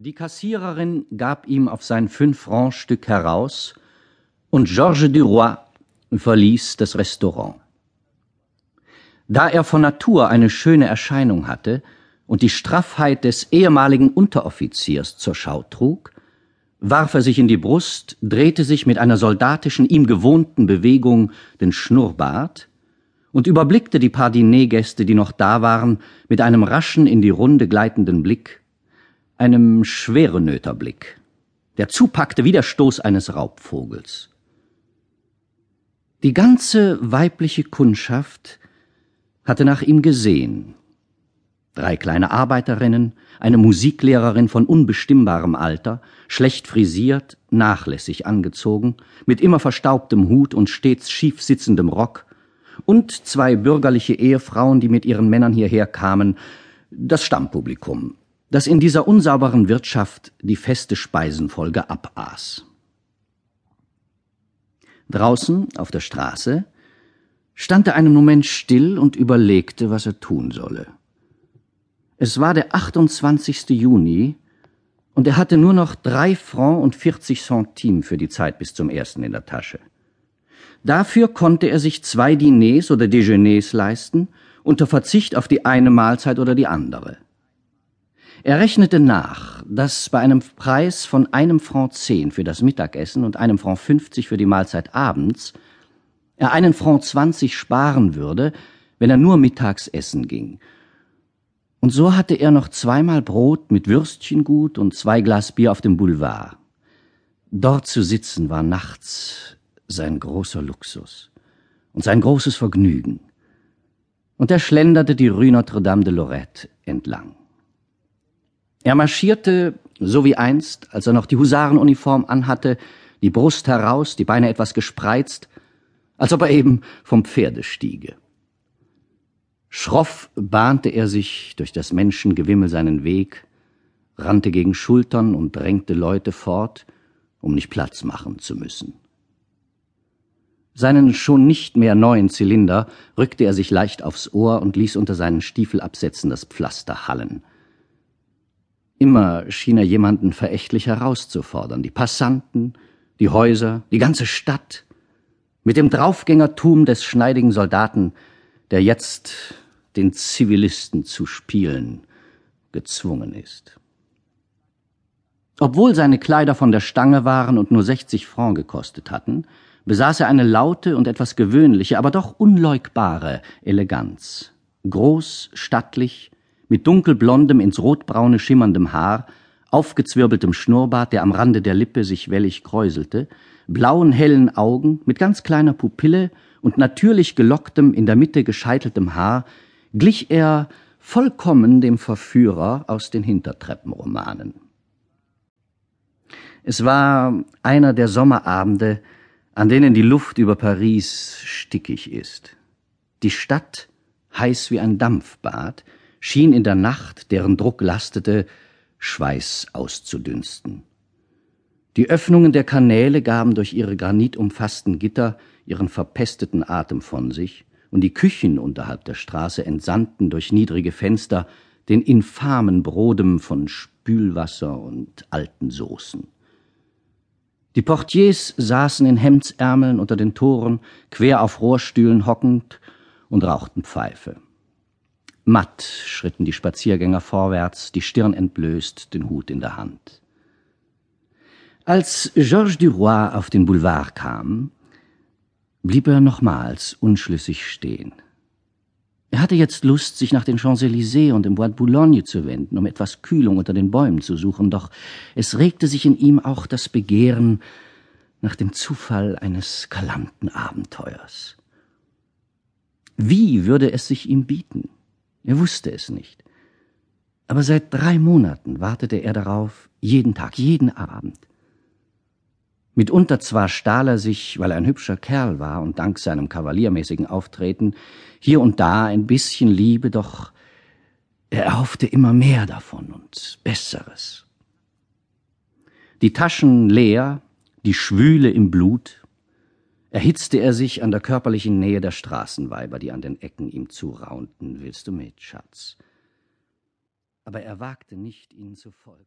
Die Kassiererin gab ihm auf sein Fünf-Franc-Stück heraus und Georges Duroy verließ das Restaurant. Da er von Natur eine schöne Erscheinung hatte und die Straffheit des ehemaligen Unteroffiziers zur Schau trug, warf er sich in die Brust, drehte sich mit einer soldatischen, ihm gewohnten Bewegung den Schnurrbart und überblickte die paar Dinergäste, die noch da waren, mit einem raschen, in die Runde gleitenden Blick einem Schwerenöterblick, der zupackte wie der Stoß eines Raubvogels. Die ganze weibliche Kundschaft hatte nach ihm gesehen. Drei kleine Arbeiterinnen, eine Musiklehrerin von unbestimmbarem Alter, schlecht frisiert, nachlässig angezogen, mit immer verstaubtem Hut und stets schief sitzendem Rock, und zwei bürgerliche Ehefrauen, die mit ihren Männern hierher kamen, das Stammpublikum, das in dieser unsauberen Wirtschaft die feste Speisenfolge abaß. Draußen auf der Straße stand er einen Moment still und überlegte, was er tun solle. Es war der 28. Juni und er hatte nur noch drei Francs und 40 Centimes für die Zeit bis zum ersten in der Tasche. Dafür konnte er sich zwei Diners oder Dejeuners leisten, unter Verzicht auf die eine Mahlzeit oder die andere. Er rechnete nach, dass bei einem Preis von einem Franc zehn für das Mittagessen und einem Franc fünfzig für die Mahlzeit abends er einen Franc zwanzig sparen würde, wenn er nur mittags essen ging. Und so hatte er noch zweimal Brot mit Würstchengut und zwei Glas Bier auf dem Boulevard. Dort zu sitzen war nachts sein großer Luxus und sein großes Vergnügen. Und er schlenderte die Rue Notre-Dame de Lorette entlang. Er marschierte, so wie einst, als er noch die Husarenuniform anhatte, die Brust heraus, die Beine etwas gespreizt, als ob er eben vom Pferde stiege. Schroff bahnte er sich durch das Menschengewimmel seinen Weg, rannte gegen Schultern und drängte Leute fort, um nicht Platz machen zu müssen. Seinen schon nicht mehr neuen Zylinder rückte er sich leicht aufs Ohr und ließ unter seinen Stiefelabsätzen das Pflaster hallen. Immer schien er jemanden verächtlich herauszufordern, die Passanten, die Häuser, die ganze Stadt, mit dem Draufgängertum des schneidigen Soldaten, der jetzt den Zivilisten zu spielen gezwungen ist. Obwohl seine Kleider von der Stange waren und nur 60 Francs gekostet hatten, besaß er eine laute und etwas gewöhnliche, aber doch unleugbare Eleganz. Groß, stattlich, mit dunkelblondem, ins rotbraune schimmerndem Haar, aufgezwirbeltem Schnurrbart, der am Rande der Lippe sich wellig kräuselte, blauen hellen Augen mit ganz kleiner Pupille und natürlich gelocktem, in der Mitte gescheiteltem Haar, glich er vollkommen dem Verführer aus den Hintertreppenromanen. Es war einer der Sommerabende, an denen die Luft über Paris stickig ist. Die Stadt, heiß wie ein Dampfbad, schien in der Nacht, deren Druck lastete, Schweiß auszudünsten. Die Öffnungen der Kanäle gaben durch ihre granitumfassten Gitter ihren verpesteten Atem von sich, und die Küchen unterhalb der Straße entsandten durch niedrige Fenster den infamen Brodem von Spülwasser und alten Soßen. Die Portiers saßen in Hemdsärmeln unter den Toren, quer auf Rohrstühlen hockend und rauchten Pfeife. Matt schritten die Spaziergänger vorwärts, die Stirn entblößt, den Hut in der Hand. Als Georges Duroy auf den Boulevard kam, blieb er nochmals unschlüssig stehen. Er hatte jetzt Lust, sich nach den Champs-Élysées und dem Bois de Boulogne zu wenden, um etwas Kühlung unter den Bäumen zu suchen, doch es regte sich in ihm auch das Begehren nach dem Zufall eines galanten Abenteuers. Wie würde es sich ihm bieten? Er wusste es nicht. Aber seit drei Monaten wartete er darauf, jeden Tag, jeden Abend. Mitunter zwar stahl er sich, weil er ein hübscher Kerl war und dank seinem kavaliermäßigen Auftreten hier und da ein bisschen Liebe, doch er erhoffte immer mehr davon und Besseres. Die Taschen leer, die Schwüle im Blut, erhitzte er sich an der körperlichen Nähe der Straßenweiber, die an den Ecken ihm zuraunten. Willst du mit, Schatz? Aber er wagte nicht, ihnen zu folgen.